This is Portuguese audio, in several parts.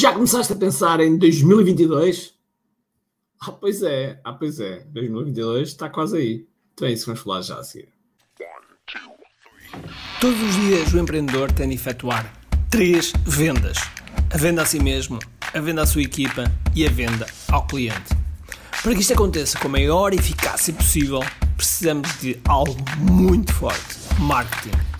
Já começaste a pensar em 2022? Ah, pois é, ah, pois é. 2022 está quase aí. Então é isso que vamos falar já a seguir. Todos os dias o empreendedor tem de efetuar três vendas: a venda a si mesmo, a venda à sua equipa e a venda ao cliente. Para que isto aconteça com a maior eficácia possível, precisamos de algo muito forte: marketing.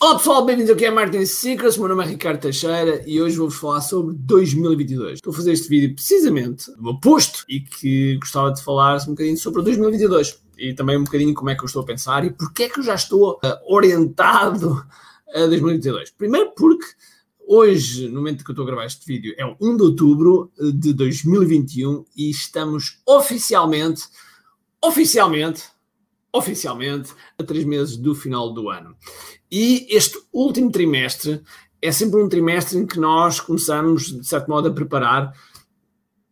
Olá pessoal, bem-vindos aqui a Marketing Secrets, meu nome é Ricardo Teixeira e hoje vou-vos falar sobre 2022. Estou a fazer este vídeo precisamente do oposto e que gostava de falar um bocadinho sobre 2022 e também um bocadinho como é que eu estou a pensar e porque é que eu já estou uh, orientado a 2022. Primeiro porque hoje, no momento que eu estou a gravar este vídeo, é o 1 de outubro de 2021 e estamos oficialmente, oficialmente, oficialmente a três meses do final do ano. E este último trimestre é sempre um trimestre em que nós começamos, de certo modo, a preparar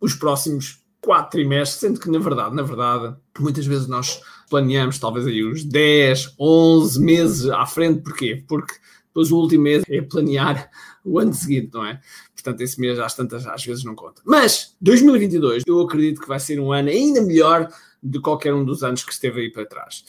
os próximos quatro trimestres, sendo que, na verdade, na verdade, muitas vezes nós planeamos talvez aí uns 10, 11 meses à frente. Porquê? Porque depois o último mês é planear o ano seguinte, não é? Portanto, esse mês às tantas às vezes não conta. Mas 2022 eu acredito que vai ser um ano ainda melhor de qualquer um dos anos que esteve aí para trás.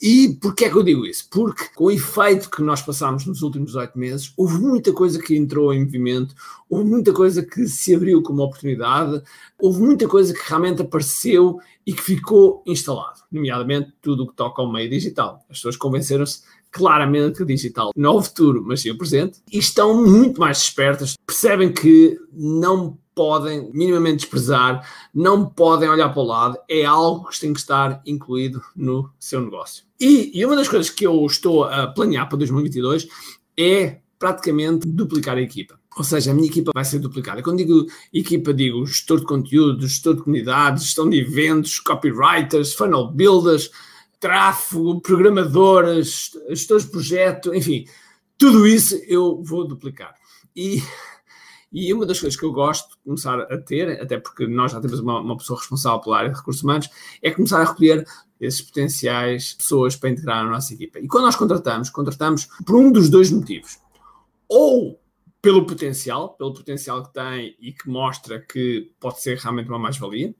E porquê é que eu digo isso? Porque com o efeito que nós passámos nos últimos oito meses, houve muita coisa que entrou em movimento, houve muita coisa que se abriu como oportunidade, houve muita coisa que realmente apareceu e que ficou instalado, nomeadamente tudo o que toca ao meio digital. As pessoas convenceram-se claramente o digital não é o futuro, mas sim o presente, e estão muito mais despertas, percebem que não podem minimamente desprezar, não podem olhar para o lado, é algo que tem que estar incluído no seu negócio. E, e uma das coisas que eu estou a planear para 2022 é praticamente duplicar a equipa. Ou seja, a minha equipa vai ser duplicada. Quando digo equipa, digo gestor de conteúdo, gestor de comunidades, gestão de eventos, copywriters, funnel builders, tráfego, programadores, gestores de projeto, enfim, tudo isso eu vou duplicar. E, e uma das coisas que eu gosto de começar a ter, até porque nós já temos uma, uma pessoa responsável pela área de recursos humanos, é começar a recolher esses potenciais pessoas para integrar na nossa equipa. E quando nós contratamos, contratamos por um dos dois motivos. Ou pelo potencial, pelo potencial que tem e que mostra que pode ser realmente uma mais-valia,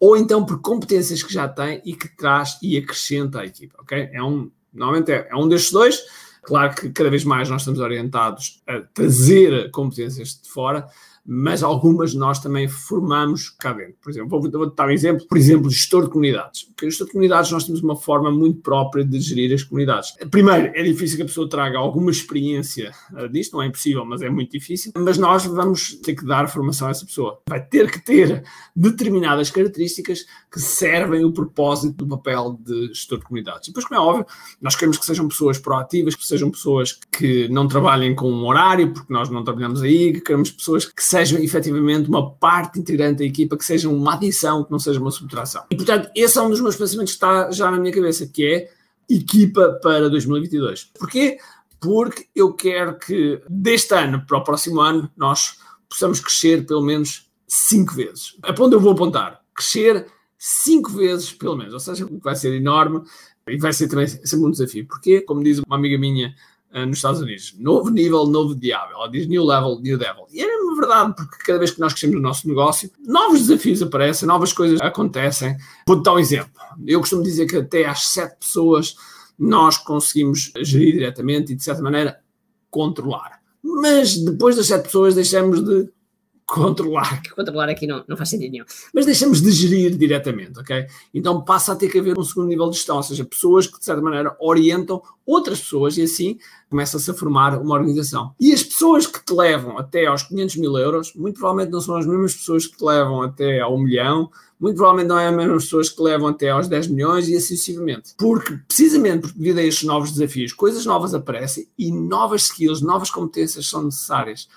ou então por competências que já tem e que traz e acrescenta à equipa, ok? É um, normalmente é, é um destes dois. Claro que cada vez mais nós estamos orientados a trazer competências de fora, mas algumas nós também formamos cá dentro. Por exemplo, vou, vou dar um exemplo, por exemplo, gestor de comunidades. Porque gestor de comunidades nós temos uma forma muito própria de gerir as comunidades. Primeiro, é difícil que a pessoa traga alguma experiência uh, disto, não é impossível, mas é muito difícil. Mas nós vamos ter que dar formação a essa pessoa. Vai ter que ter determinadas características que servem o propósito do papel de gestor de comunidades. E depois, como é óbvio, nós queremos que sejam pessoas proativas, que sejam pessoas que não trabalhem com um horário, porque nós não trabalhamos aí, que queremos pessoas que sejam efetivamente uma parte integrante da equipa, que sejam uma adição, que não seja uma subtração. E portanto, esse é um dos meus pensamentos que está já na minha cabeça, que é equipa para 2022. Porquê? Porque eu quero que deste ano para o próximo ano nós possamos crescer pelo menos cinco vezes. A onde eu vou apontar? Crescer cinco vezes pelo menos, ou seja, vai ser enorme e vai ser também sempre um desafio. Porque, como diz uma amiga minha uh, nos Estados Unidos, novo nível, novo diabo. Ela diz new level, new devil. E é mesmo verdade, porque cada vez que nós crescemos no nosso negócio, novos desafios aparecem, novas coisas acontecem. Vou-te dar um exemplo. Eu costumo dizer que até às sete pessoas nós conseguimos gerir diretamente e, de certa maneira, controlar. Mas depois das sete pessoas deixamos de controlar. Controlar aqui não, não faz sentido nenhum. Mas deixamos de gerir diretamente, ok? Então passa a ter que haver um segundo nível de gestão, ou seja, pessoas que de certa maneira orientam outras pessoas e assim começa-se a formar uma organização. E as pessoas que te levam até aos 500 mil euros, muito provavelmente não são as mesmas pessoas que te levam até ao milhão, muito provavelmente não é as mesmas pessoas que te levam até aos 10 milhões e assim sucessivamente. Porque, precisamente porque devido a estes novos desafios, coisas novas aparecem e novas skills, novas competências são necessárias.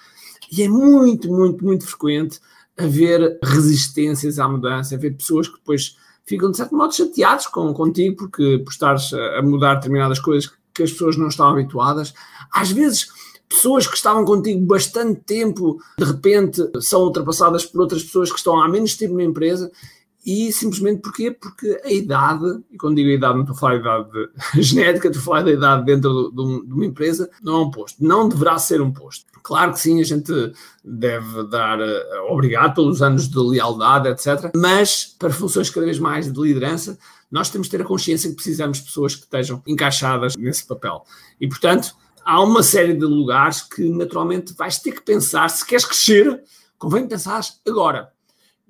E é muito, muito, muito frequente haver resistências à mudança, haver pessoas que depois ficam, de certo modo, chateados com, contigo porque por estares a mudar determinadas coisas que as pessoas não estão habituadas. Às vezes, pessoas que estavam contigo bastante tempo, de repente, são ultrapassadas por outras pessoas que estão há menos tempo na empresa e simplesmente porquê? Porque a idade, e quando digo idade, não estou a falar da idade genética, estou a falar da idade dentro de, de, uma empresa, não é um posto. Não deverá ser um posto. Claro que sim, a gente deve dar uh, obrigado pelos anos de lealdade, etc. Mas para funções cada vez mais de liderança, nós temos que ter a consciência que precisamos de pessoas que estejam encaixadas nesse papel. E, portanto, há uma série de lugares que naturalmente vais ter que pensar, se queres crescer, convém pensar agora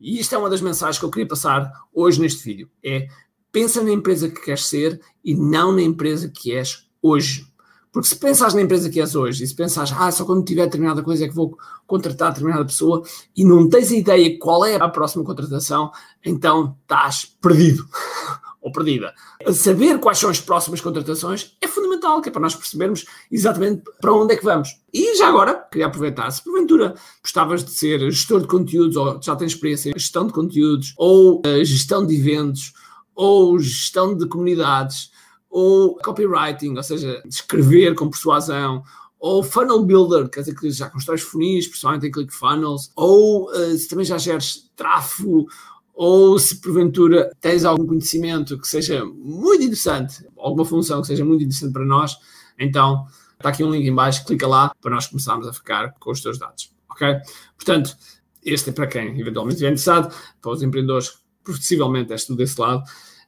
e isto é uma das mensagens que eu queria passar hoje neste vídeo, é pensa na empresa que queres ser e não na empresa que és hoje. Porque se pensares na empresa que és hoje e se pensares, ah, só quando tiver determinada coisa é que vou contratar determinada pessoa e não tens ideia qual é a próxima contratação, então estás perdido ou perdida. Saber quais são as próximas contratações fundamental, que é para nós percebermos exatamente para onde é que vamos. E já agora, queria aproveitar, se porventura gostavas de ser gestor de conteúdos, ou já tens experiência em gestão de conteúdos, ou uh, gestão de eventos, ou gestão de comunidades, ou copywriting, ou seja, escrever com persuasão, ou funnel builder, quer dizer que já constróis funis, principalmente em ClickFunnels, ou uh, se também já geres tráfego ou se porventura tens algum conhecimento que seja muito interessante, alguma função que seja muito interessante para nós, então está aqui um link em baixo, clica lá para nós começarmos a ficar com os teus dados, ok? Portanto, este é para quem eventualmente estiver interessado, para os empreendedores, possivelmente és tudo desse lado,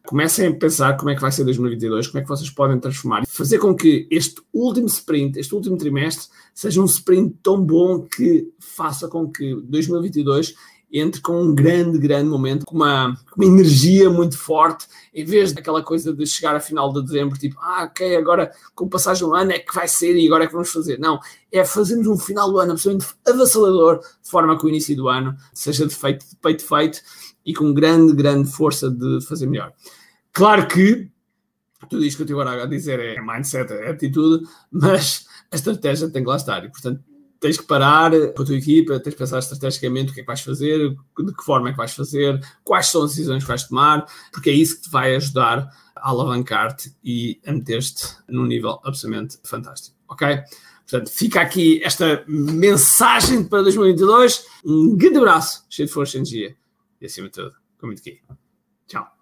comecem a pensar como é que vai ser 2022, como é que vocês podem transformar fazer com que este último sprint, este último trimestre, seja um sprint tão bom que faça com que 2022 entre com um grande, grande momento, com uma, uma energia muito forte, em vez daquela coisa de chegar a final de dezembro, tipo, ah, ok, agora com o passagem do ano é que vai ser e agora é que vamos fazer. Não, é fazermos um final do ano absolutamente avassalador, de forma que o início do ano seja de feito, de peito feito e com grande, grande força de fazer melhor. Claro que tudo isto que eu estou agora a dizer é mindset, é atitude, mas a estratégia tem que lá estar e, portanto, tens que parar com a tua equipa, tens que pensar estrategicamente o que é que vais fazer, de que forma é que vais fazer, quais são as decisões que vais tomar, porque é isso que te vai ajudar a alavancar-te e a meter-te num nível absolutamente fantástico, ok? Portanto, fica aqui esta mensagem para 2022. Um grande abraço, cheio de força e energia e acima de tudo, com muito aqui. Tchau.